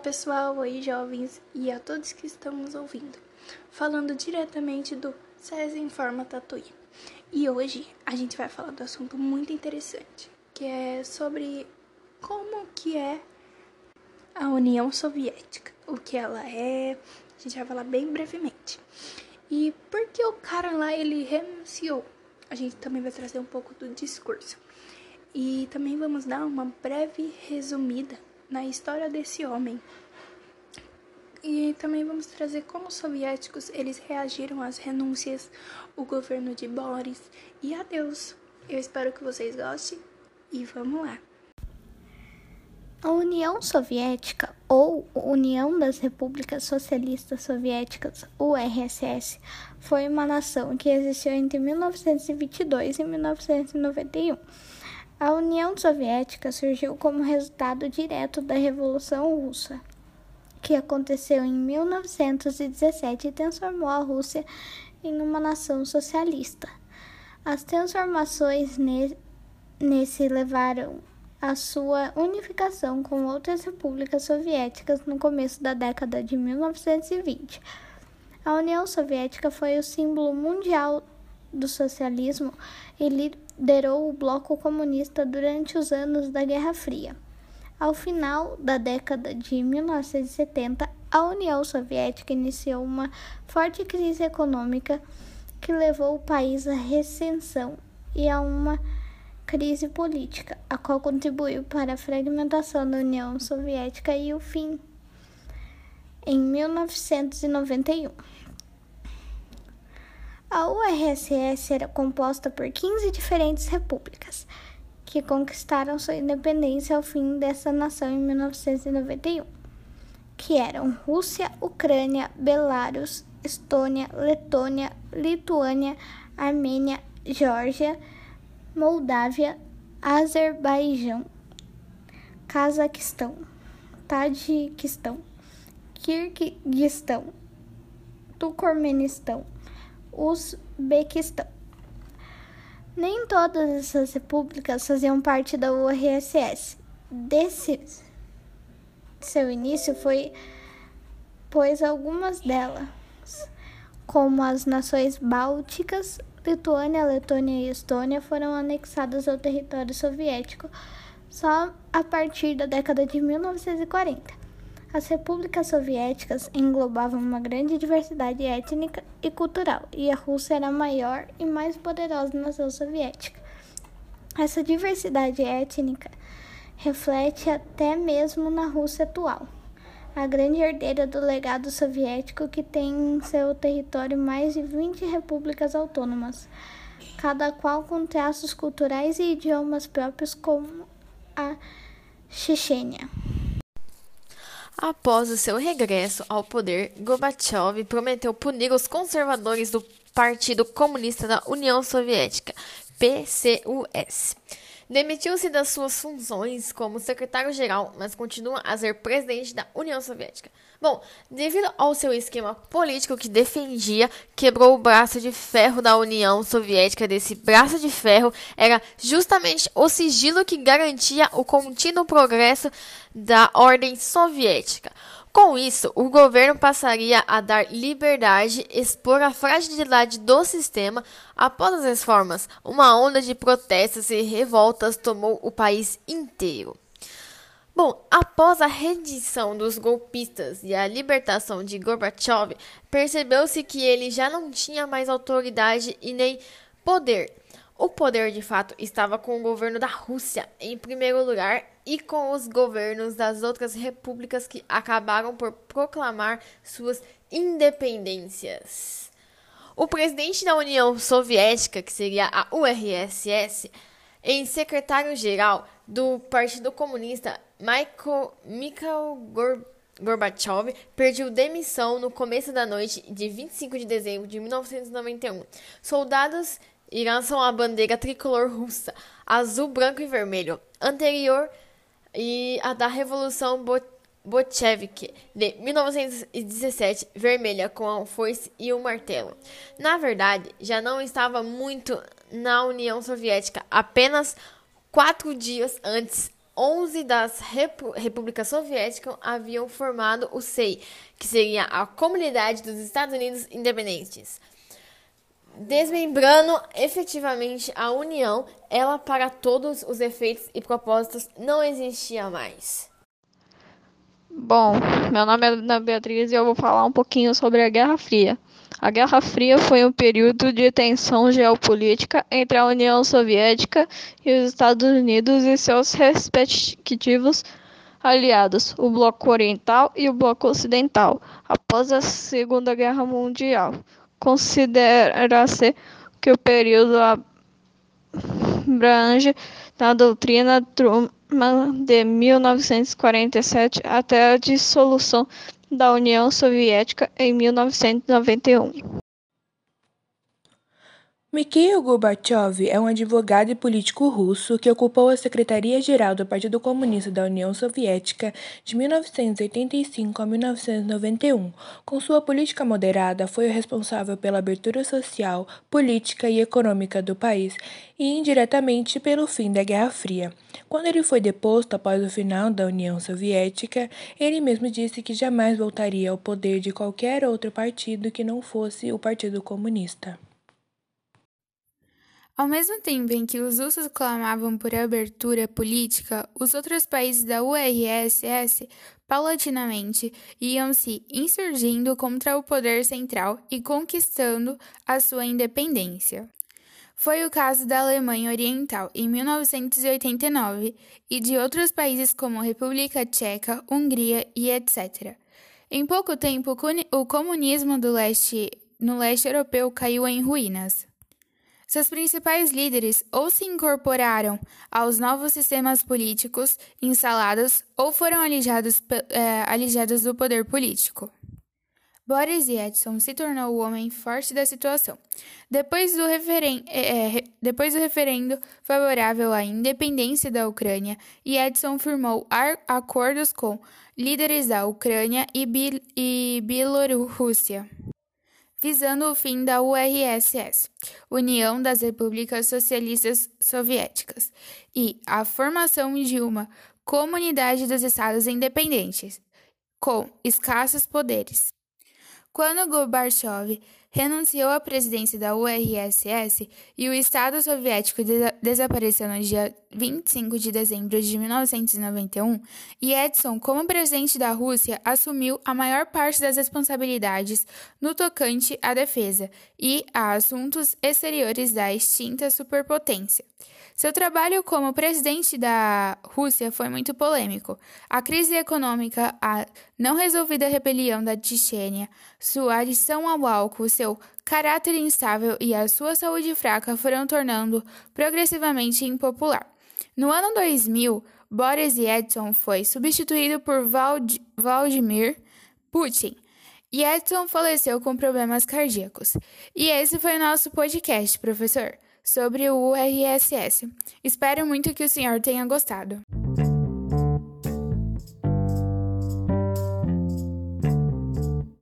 pessoal, oi jovens e a todos que estão nos ouvindo. Falando diretamente do SESI Informa Tatuí. E hoje a gente vai falar do assunto muito interessante, que é sobre como que é a União Soviética, o que ela é, a gente vai falar bem brevemente. E por que o cara lá ele renunciou? A gente também vai trazer um pouco do discurso. E também vamos dar uma breve resumida na história desse homem. E também vamos trazer como os soviéticos eles reagiram às renúncias, o governo de Boris e adeus. Eu espero que vocês gostem e vamos lá. A União Soviética, ou União das Repúblicas Socialistas Soviéticas, URSS, foi uma nação que existiu entre 1922 e 1991 a União Soviética surgiu como resultado direto da Revolução Russa, que aconteceu em 1917 e transformou a Rússia em uma nação socialista. As transformações nesse levaram à sua unificação com outras repúblicas soviéticas no começo da década de 1920. A União Soviética foi o símbolo mundial do socialismo e liderou o bloco comunista durante os anos da Guerra Fria. Ao final da década de 1970, a União Soviética iniciou uma forte crise econômica que levou o país à recessão e a uma crise política, a qual contribuiu para a fragmentação da União Soviética e o fim em 1991. A URSS era composta por 15 diferentes repúblicas, que conquistaram sua independência ao fim dessa nação em 1991, que eram Rússia, Ucrânia, Belarus, Estônia, Letônia, Lituânia, Armênia, Geórgia, Moldávia, Azerbaijão, Cazaquistão, Tadiquistão, Kirguistão, Turcomenistão, Uzbequistão. Nem todas essas repúblicas faziam parte da URSS. Desse seu início foi pois algumas delas, como as nações bálticas, Lituânia, Letônia e Estônia, foram anexadas ao território soviético só a partir da década de 1940. As repúblicas soviéticas englobavam uma grande diversidade étnica e cultural, e a Rússia era a maior e mais poderosa nação soviética. Essa diversidade étnica reflete até mesmo na Rússia atual, a grande herdeira do legado soviético que tem em seu território mais de 20 repúblicas autônomas, cada qual com traços culturais e idiomas próprios como a Chechênia. Após o seu regresso ao poder, Gorbachev prometeu punir os conservadores do Partido Comunista da União Soviética, PCUS. Demitiu-se das suas funções como secretário-geral, mas continua a ser presidente da União Soviética. Bom, devido ao seu esquema político que defendia, quebrou o braço de ferro da União Soviética. Desse braço de ferro era justamente o sigilo que garantia o contínuo progresso da ordem soviética. Com isso, o governo passaria a dar liberdade, expor a fragilidade do sistema. Após as reformas, uma onda de protestos e revoltas tomou o país inteiro. Bom, após a rendição dos golpistas e a libertação de Gorbachev, percebeu-se que ele já não tinha mais autoridade e nem poder. O poder de fato estava com o governo da Rússia em primeiro lugar e com os governos das outras repúblicas que acabaram por proclamar suas independências. O presidente da União Soviética, que seria a URSS, em secretário-geral do Partido Comunista, Michael, Mikhail Gorbachev, pediu demissão no começo da noite de 25 de dezembro de 1991. Soldados lançam a bandeira tricolor russa, azul, branco e vermelho, anterior e a da Revolução Bolchevique de 1917, vermelha com a foice e o martelo. Na verdade, já não estava muito na União Soviética, apenas quatro dias antes 11 das repúblicas soviéticas haviam formado o SEI, que seria a Comunidade dos Estados Unidos Independentes. Desmembrando efetivamente a União, ela para todos os efeitos e propósitos não existia mais. Bom, meu nome é Ana Beatriz e eu vou falar um pouquinho sobre a Guerra Fria. A Guerra Fria foi um período de tensão geopolítica entre a União Soviética e os Estados Unidos e seus respectivos aliados, o Bloco Oriental e o Bloco Ocidental, após a Segunda Guerra Mundial. Considera-se que o período abrange na doutrina Truman de 1947 até a dissolução da União Soviética em 1991. Mikhail Gorbachev é um advogado e político russo que ocupou a Secretaria-Geral do Partido Comunista da União Soviética de 1985 a 1991. Com sua política moderada, foi o responsável pela abertura social, política e econômica do país e indiretamente pelo fim da Guerra Fria. Quando ele foi deposto após o final da União Soviética, ele mesmo disse que jamais voltaria ao poder de qualquer outro partido que não fosse o Partido Comunista. Ao mesmo tempo em que os russos clamavam por abertura política, os outros países da URSS paulatinamente iam se insurgindo contra o poder central e conquistando a sua independência. Foi o caso da Alemanha Oriental em 1989 e de outros países como República Tcheca, Hungria e etc. Em pouco tempo, o comunismo leste, no leste europeu caiu em ruínas. Seus principais líderes ou se incorporaram aos novos sistemas políticos instalados ou foram alijados, é, alijados do poder político. Boris Yeltsin se tornou o homem forte da situação. Depois do, referen é, é depois do referendo favorável à independência da Ucrânia, Yeltsin firmou acordos com líderes da Ucrânia e, e Bielorrússia visando o fim da URSS, União das Repúblicas Socialistas Soviéticas, e a formação de uma comunidade dos Estados independentes, com escassos poderes. Quando Gorbachev renunciou à presidência da URSS e o Estado Soviético de desapareceu no dia 25 de dezembro de 1991, e Edson, como presidente da Rússia, assumiu a maior parte das responsabilidades no tocante à defesa e a assuntos exteriores da extinta superpotência. Seu trabalho como presidente da Rússia foi muito polêmico. A crise econômica, a não resolvida rebelião da Chechênia, sua adição ao álcool, seu caráter instável e a sua saúde fraca foram tornando progressivamente impopular. No ano 2000, Boris Yeltsin foi substituído por Vald Vladimir Putin. Yeltsin faleceu com problemas cardíacos. E esse foi o nosso podcast, professor sobre o URSS. Espero muito que o senhor tenha gostado.